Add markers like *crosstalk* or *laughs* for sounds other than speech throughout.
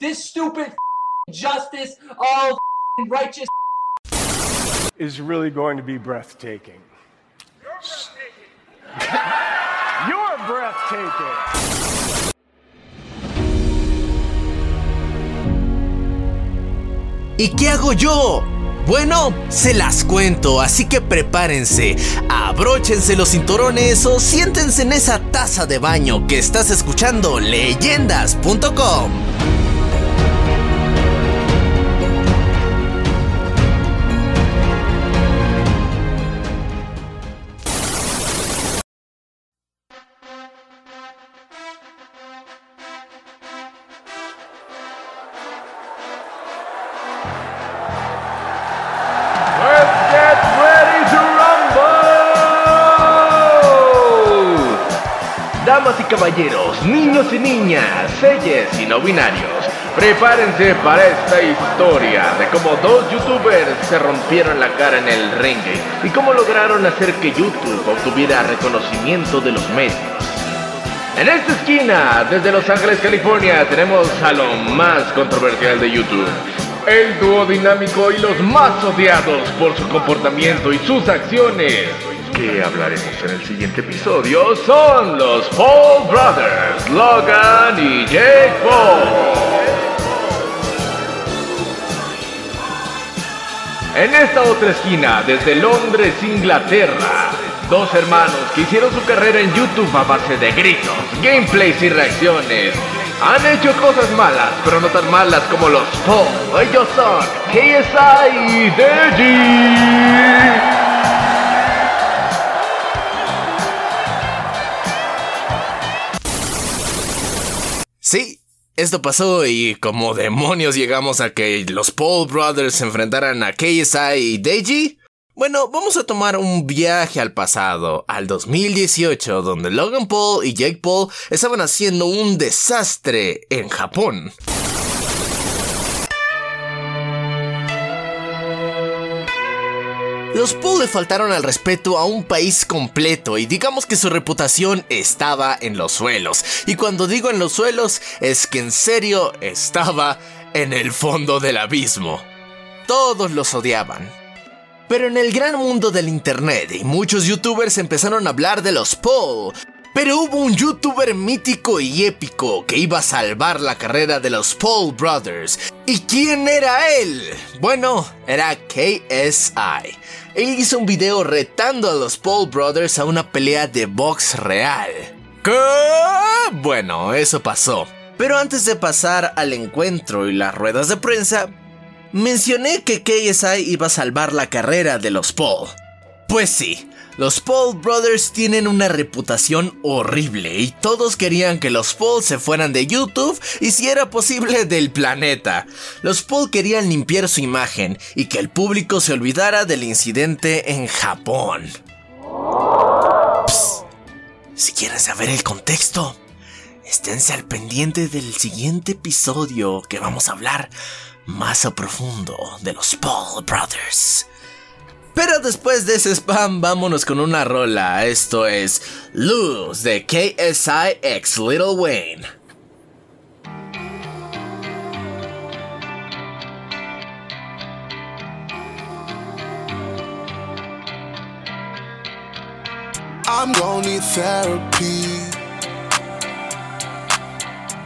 This stupid *laughs* justice. Oh, *laughs* righteous. *laughs* is really going to be breathtaking. You're breathtaking. ¿Y qué hago yo? Bueno, se las cuento, así que prepárense, abróchense los cinturones o siéntense en esa taza de baño que estás escuchando leyendas.com. y caballeros, niños y niñas, selles y no binarios, prepárense para esta historia de cómo dos youtubers se rompieron la cara en el ring y cómo lograron hacer que YouTube obtuviera reconocimiento de los medios. En esta esquina, desde Los Ángeles, California, tenemos a lo más controversial de YouTube. El dúo dinámico y los más odiados por su comportamiento y sus acciones. Que hablaremos en el siguiente episodio son los Paul Brothers, Logan y Jake Paul. En esta otra esquina, desde Londres, Inglaterra, dos hermanos que hicieron su carrera en YouTube a base de gritos, gameplays y reacciones. Han hecho cosas malas, pero no tan malas como los Paul. Ellos son KSI y Deji. Esto pasó y como demonios llegamos a que los Paul Brothers se enfrentaran a KSI y Deji. Bueno, vamos a tomar un viaje al pasado, al 2018, donde Logan Paul y Jake Paul estaban haciendo un desastre en Japón. Los Paul le faltaron al respeto a un país completo y digamos que su reputación estaba en los suelos. Y cuando digo en los suelos es que en serio estaba en el fondo del abismo. Todos los odiaban. Pero en el gran mundo del internet y muchos youtubers empezaron a hablar de los Paul. Pero hubo un youtuber mítico y épico que iba a salvar la carrera de los Paul Brothers. ¿Y quién era él? Bueno, era KSI. Él hizo un video retando a los Paul Brothers a una pelea de box real. ¿Qué? Bueno, eso pasó. Pero antes de pasar al encuentro y las ruedas de prensa, mencioné que KSI iba a salvar la carrera de los Paul. Pues sí, los Paul Brothers tienen una reputación horrible y todos querían que los Paul se fueran de YouTube y si era posible del planeta. Los Paul querían limpiar su imagen y que el público se olvidara del incidente en Japón. Si quieren saber el contexto, esténse al pendiente del siguiente episodio que vamos a hablar más a profundo de los Paul Brothers. Pero después de ese spam, vámonos con una rola. Esto es Lose de KSI X Little Wayne. I'm gonna need therapy.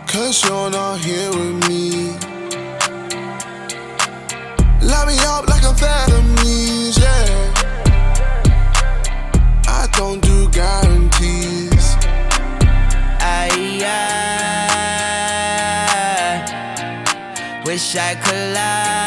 Cause you're not here with me. amphetamines, wish I could lie.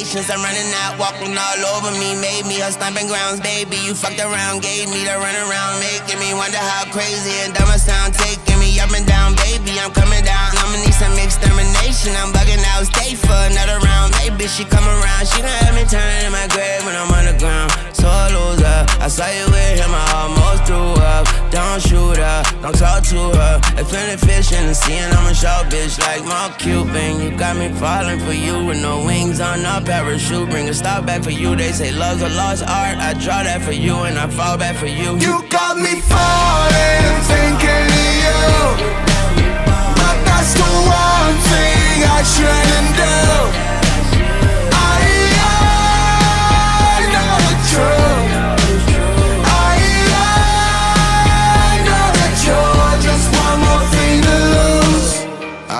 Patience. I'm running out, walking all over me, made me her stomping grounds, baby. You fucked around, gave me the run around, making me wonder how crazy and dumb I sound, taking me up and down, baby. I'm coming down, I'ma need some extermination. I'm bugging out, stay for another round, baby. She come around, she gon' have me turning in my grave when I'm on the ground. So I lose her. I saw you with him, I almost up. Don't shoot her, don't talk to her. If any fish in the sea, and I'm a sharp bitch like Mark Cuban. You got me falling for you with no wings on a parachute. Bring a stop back for you. They say love's a lost art. I draw that for you, and I fall back for you. You got me falling, thinking of you. But that's the one thing I shouldn't do.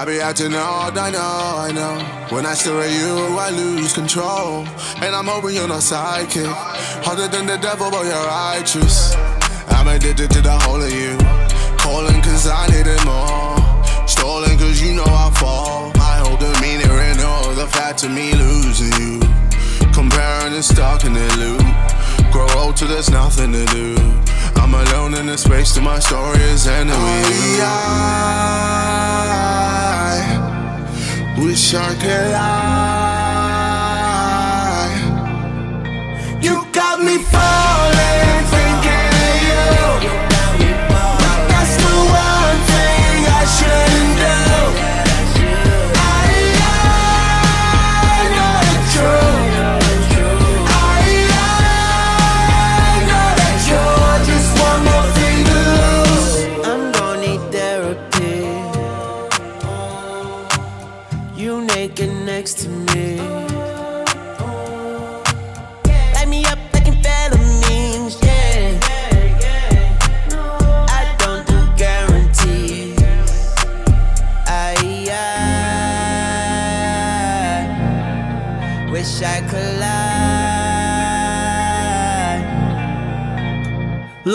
I be acting odd, I know, I know. When I stare at you, I lose control. And I'm hoping you're not psychic. Harder than the devil, but you're righteous. I'm addicted to the whole of you. Calling cause I need it more. Stolen cause you know I fall. I hold the meaning in all the fact of me losing you. Comparing and stuck in the loop. Grow old till there's nothing to do. I'm alone in the space till my story is ending with you. Oh, shark out.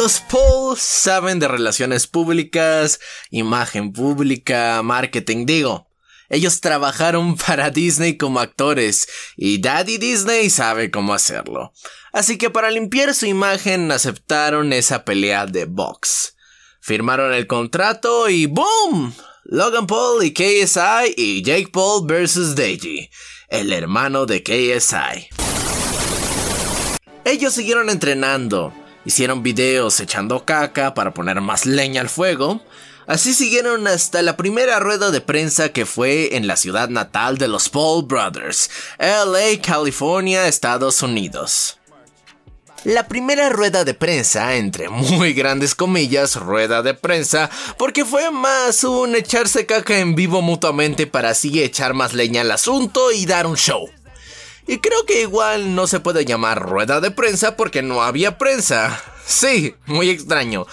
Los Paul saben de relaciones públicas, imagen pública, marketing, digo. Ellos trabajaron *laughs* para Disney como actores y Daddy Disney sabe cómo hacerlo. Así que para limpiar su imagen aceptaron esa pelea de box. Firmaron el contrato y ¡boom! Logan Paul y KSI y Jake Paul vs. Deji, el hermano de KSI. Ellos siguieron entrenando, hicieron videos echando caca para poner más leña al fuego. Así siguieron hasta la primera rueda de prensa que fue en la ciudad natal de los Paul Brothers, LA, California, Estados Unidos. La primera rueda de prensa, entre muy grandes comillas, rueda de prensa, porque fue más un echarse caca en vivo mutuamente para así echar más leña al asunto y dar un show. Y creo que igual no se puede llamar rueda de prensa porque no había prensa. Sí, muy extraño.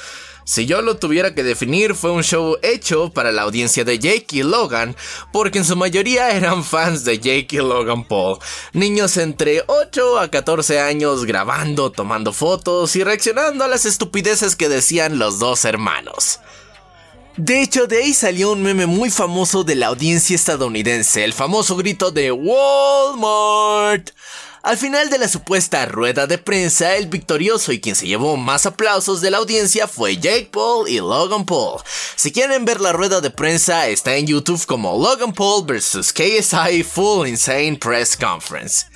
Si yo lo tuviera que definir, fue un show hecho para la audiencia de Jake y Logan, porque en su mayoría eran fans de Jake y Logan Paul. Niños entre 8 a 14 años grabando, tomando fotos y reaccionando a las estupideces que decían los dos hermanos. De hecho, de ahí salió un meme muy famoso de la audiencia estadounidense, el famoso grito de Walmart. Al final de la supuesta rueda de prensa, el victorioso y quien se llevó más aplausos de la audiencia fue Jake Paul y Logan Paul. Si quieren ver la rueda de prensa, está en YouTube como Logan Paul vs. KSI Full Insane Press Conference.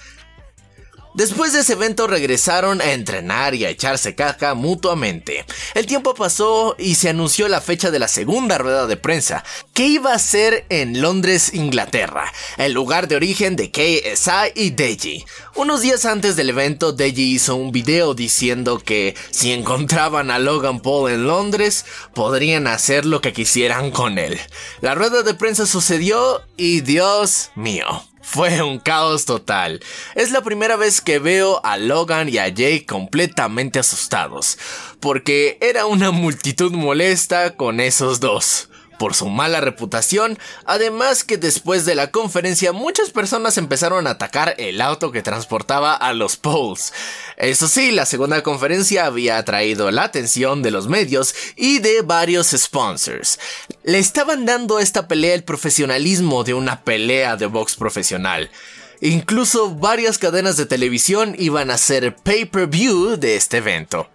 Después de ese evento regresaron a entrenar y a echarse caja mutuamente. El tiempo pasó y se anunció la fecha de la segunda rueda de prensa, que iba a ser en Londres, Inglaterra, el lugar de origen de KSI y Deji. Unos días antes del evento, Deji hizo un video diciendo que si encontraban a Logan Paul en Londres, podrían hacer lo que quisieran con él. La rueda de prensa sucedió y Dios mío. Fue un caos total. Es la primera vez que veo a Logan y a Jake completamente asustados, porque era una multitud molesta con esos dos por su mala reputación, además que después de la conferencia muchas personas empezaron a atacar el auto que transportaba a los Poles. Eso sí, la segunda conferencia había atraído la atención de los medios y de varios sponsors. Le estaban dando a esta pelea el profesionalismo de una pelea de box profesional. Incluso varias cadenas de televisión iban a hacer pay-per-view de este evento.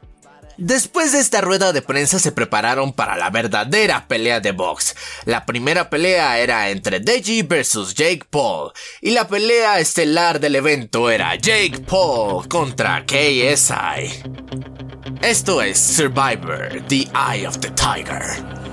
Después de esta rueda de prensa se prepararon para la verdadera pelea de box. La primera pelea era entre Deji versus Jake Paul y la pelea estelar del evento era Jake Paul contra KSI. Esto es Survivor, The Eye of the Tiger.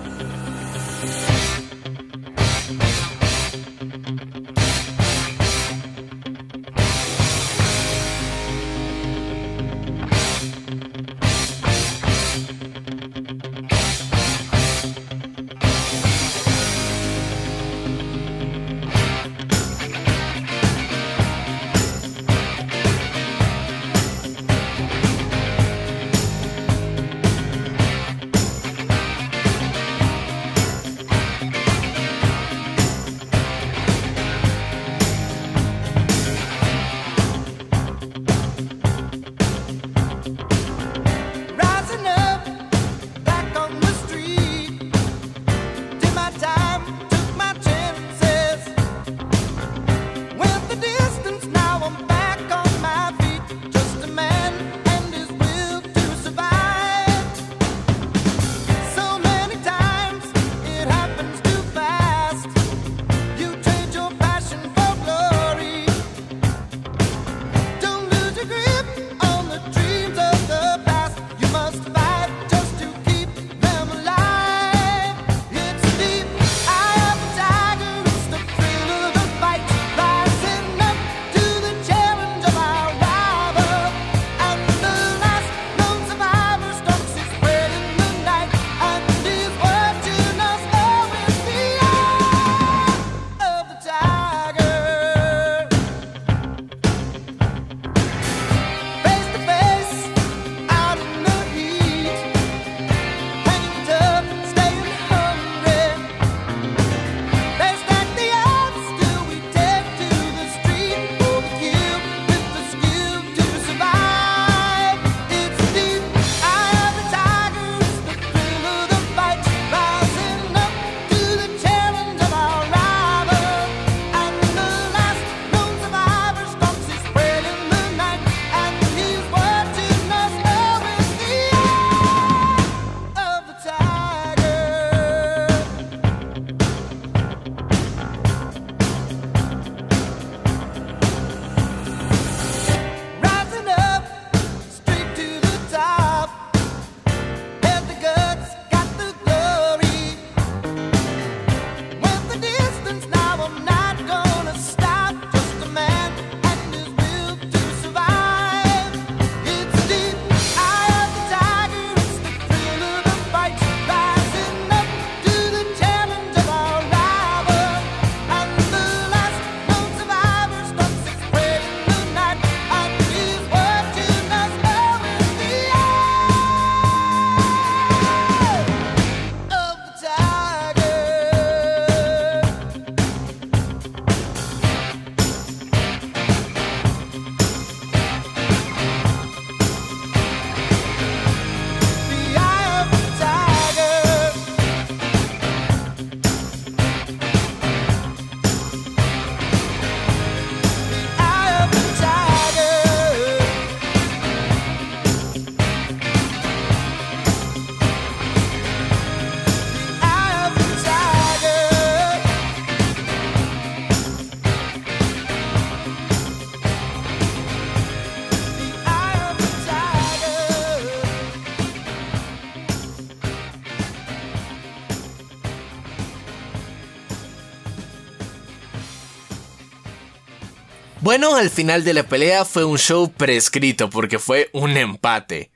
Bueno, al final de la pelea fue un show prescrito porque fue un empate.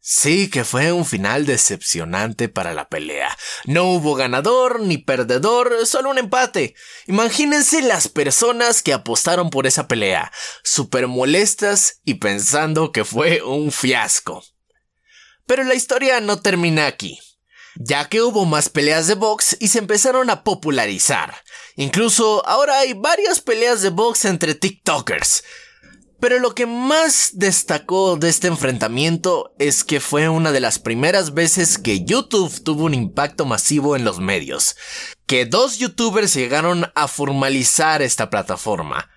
Sí, que fue un final decepcionante para la pelea. No hubo ganador ni perdedor, solo un empate. Imagínense las personas que apostaron por esa pelea, súper molestas y pensando que fue un fiasco. Pero la historia no termina aquí ya que hubo más peleas de box y se empezaron a popularizar. Incluso ahora hay varias peleas de box entre TikTokers. Pero lo que más destacó de este enfrentamiento es que fue una de las primeras veces que YouTube tuvo un impacto masivo en los medios, que dos youtubers llegaron a formalizar esta plataforma.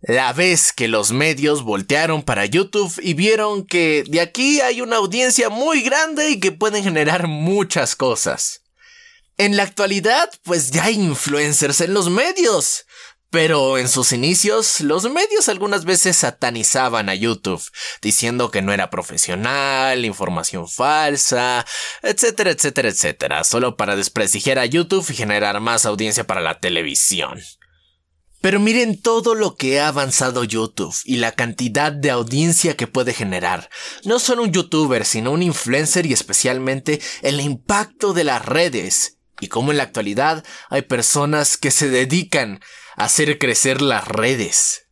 La vez que los medios voltearon para YouTube y vieron que de aquí hay una audiencia muy grande y que pueden generar muchas cosas. En la actualidad, pues ya hay influencers en los medios. Pero en sus inicios, los medios algunas veces satanizaban a YouTube, diciendo que no era profesional, información falsa, etcétera, etcétera, etcétera, solo para desprestigiar a YouTube y generar más audiencia para la televisión. Pero miren todo lo que ha avanzado YouTube y la cantidad de audiencia que puede generar. No solo un youtuber, sino un influencer y especialmente el impacto de las redes. Y como en la actualidad hay personas que se dedican a hacer crecer las redes.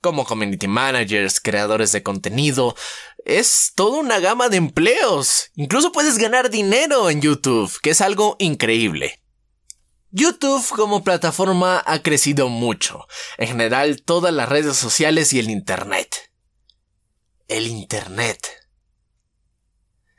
Como community managers, creadores de contenido. Es toda una gama de empleos. Incluso puedes ganar dinero en YouTube, que es algo increíble. YouTube como plataforma ha crecido mucho, en general todas las redes sociales y el Internet. El Internet.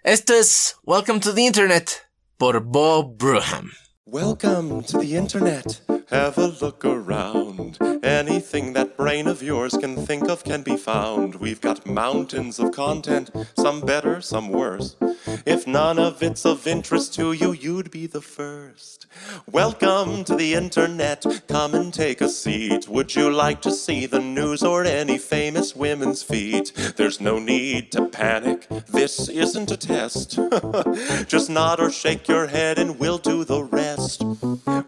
Esto es Welcome to the Internet Bob Bruham. Welcome to the Internet. Have a look around. Anything that brain of yours can think of can be found. We've got mountains of content, some better, some worse. If none of it's of interest to you, you'd be the first. Welcome to the internet. Come and take a seat. Would you like to see the news or any famous women's feet? There's no need to panic. This isn't a test. *laughs* Just nod or shake your head and we'll do the rest.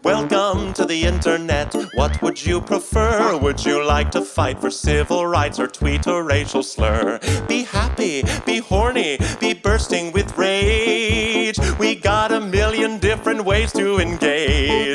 Welcome to the internet. What would you prefer? Would you like to fight for civil rights or tweet a racial slur? Be happy, be horny, be bursting with rage. We got a million different ways to engage.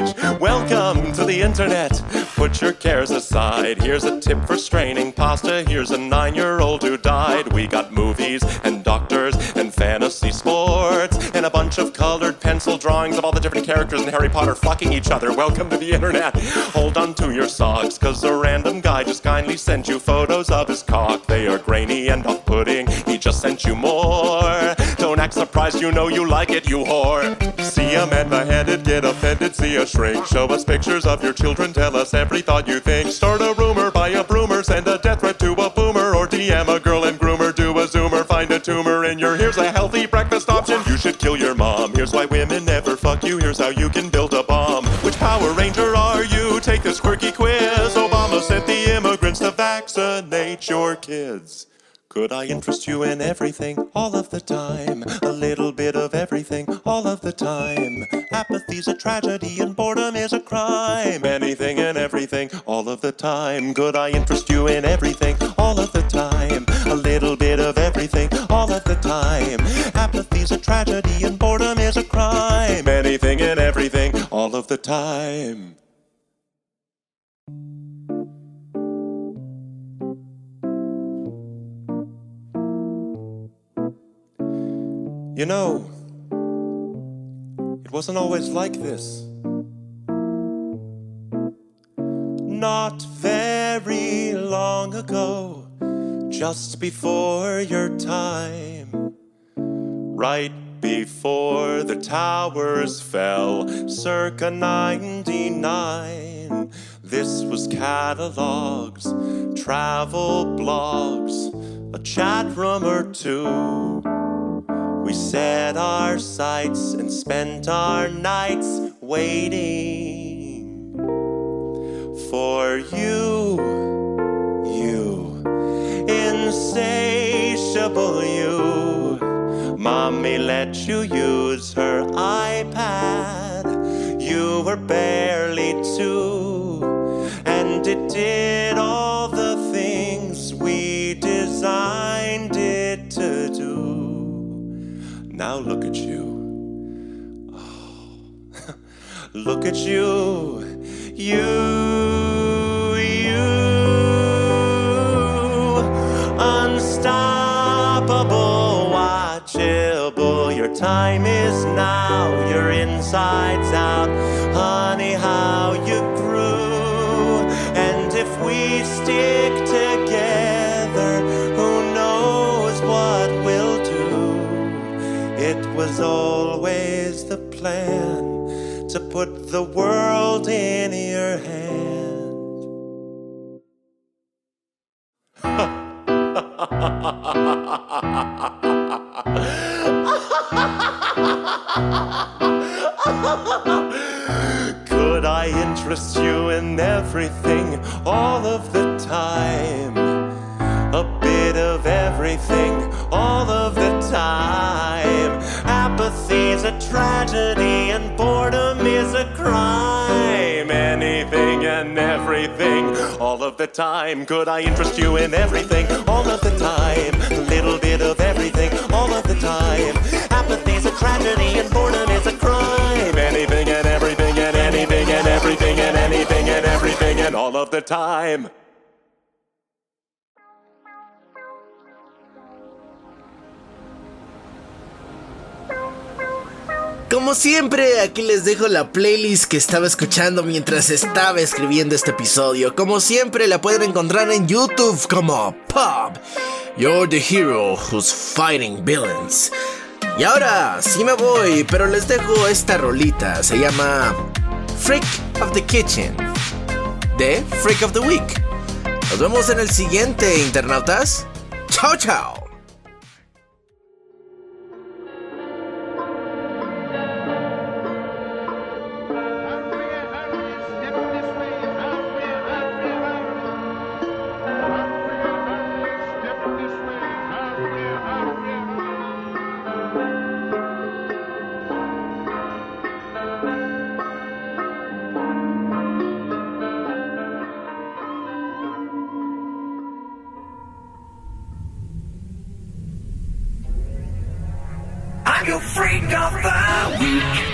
Welcome to the internet. Put your cares aside. Here's a tip for straining pasta. Here's a nine year old who died. We got movies and doctors and fantasy sports and a bunch of colored pencil drawings of all the different characters in Harry Potter fucking each other. Welcome to the internet. Hold on to your socks, cause a random guy just kindly sent you photos of his cock. They are grainy and off putting. He just sent you more. Don't act surprised, you know you like it, you whore. A man beheaded, get offended, see a shrink. Show us pictures of your children, tell us every thought you think. Start a rumor, buy a broomer, send a death threat to a boomer, or DM a girl and groomer, do a zoomer, find a tumor in your. Here's a healthy breakfast option. You should kill your mom. Here's why women never fuck you. Here's how you can build a bomb. Which Power Ranger are you? Take this quirky quiz. Obama sent the immigrants to vaccinate your kids. Could I interest you in everything all of the time? A little bit of everything all of the time. Apathy's a tragedy and boredom is a crime. Anything and everything all of the time. Could I interest you in everything all of the time? A little bit of everything all of the time. Apathy's a tragedy and boredom is a crime. Anything and everything all of the time. You know, it wasn't always like this. Not very long ago, just before your time, right before the towers fell, circa 99. This was catalogs, travel blogs, a chat room or two. We set our sights and spent our nights waiting for you, you, insatiable you. Mommy let you use her iPad. You were barely two, look at you. You, you. Unstoppable, watchable. Your time is now. Your insides out. Honey, how you grew. And if we stick together, who knows what we'll do? It was always the world in your hand. Could I interest you in everything all of the time? A bit of everything all of the time. Apathy's a tragedy crime. Anything and everything all of the time. Could I interest you in everything all of the time? A little bit of everything all of the time. Apathy's a tragedy and boredom is a crime. Anything and everything and anything and everything and anything and everything and all of the time. Como siempre, aquí les dejo la playlist que estaba escuchando mientras estaba escribiendo este episodio. Como siempre, la pueden encontrar en YouTube como Pop. You're the hero who's fighting villains. Y ahora, sí me voy, pero les dejo esta rolita. Se llama Freak of the Kitchen. De Freak of the Week. Nos vemos en el siguiente, internautas. Chao, chao. I'm your freak of the week.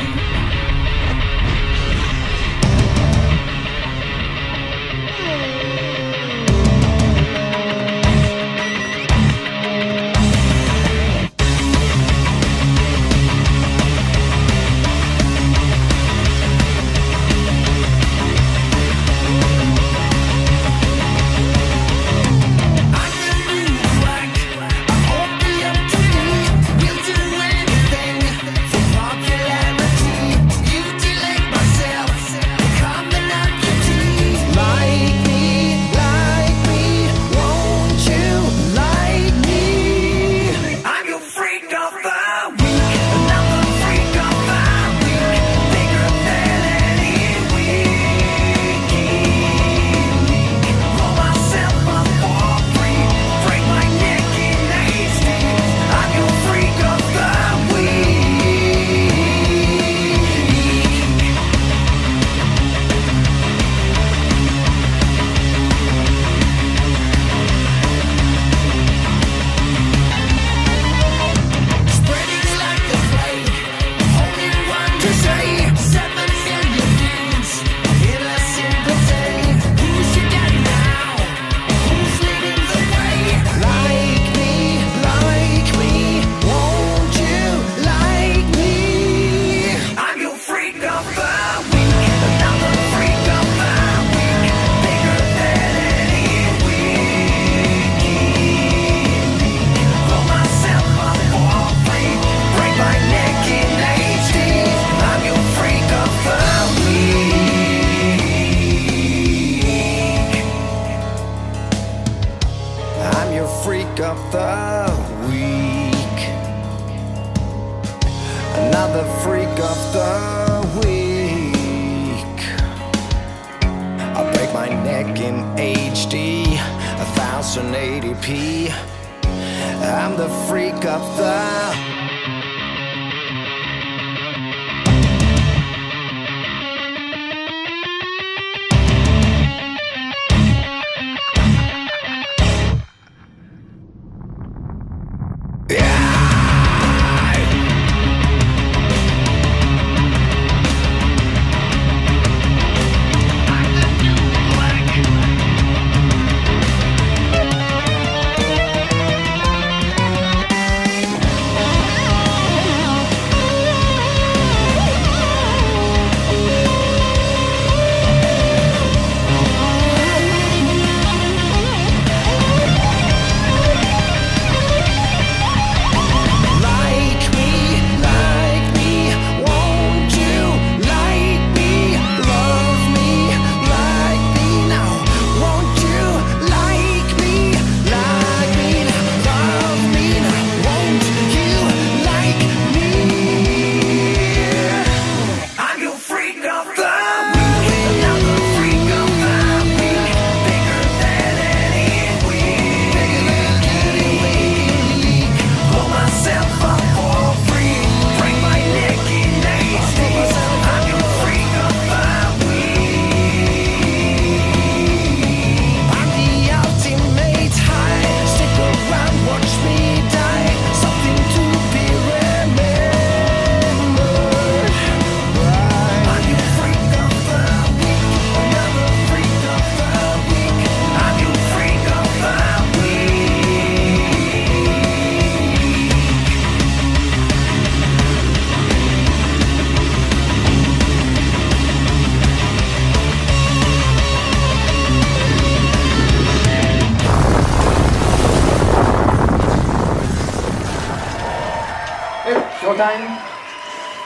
time.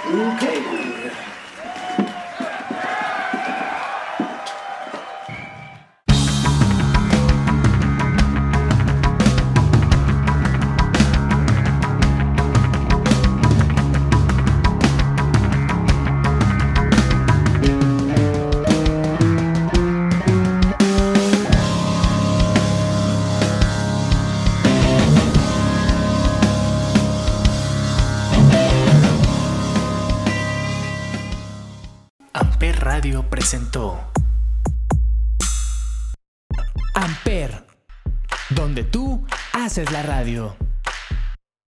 Okay. Haces la radio.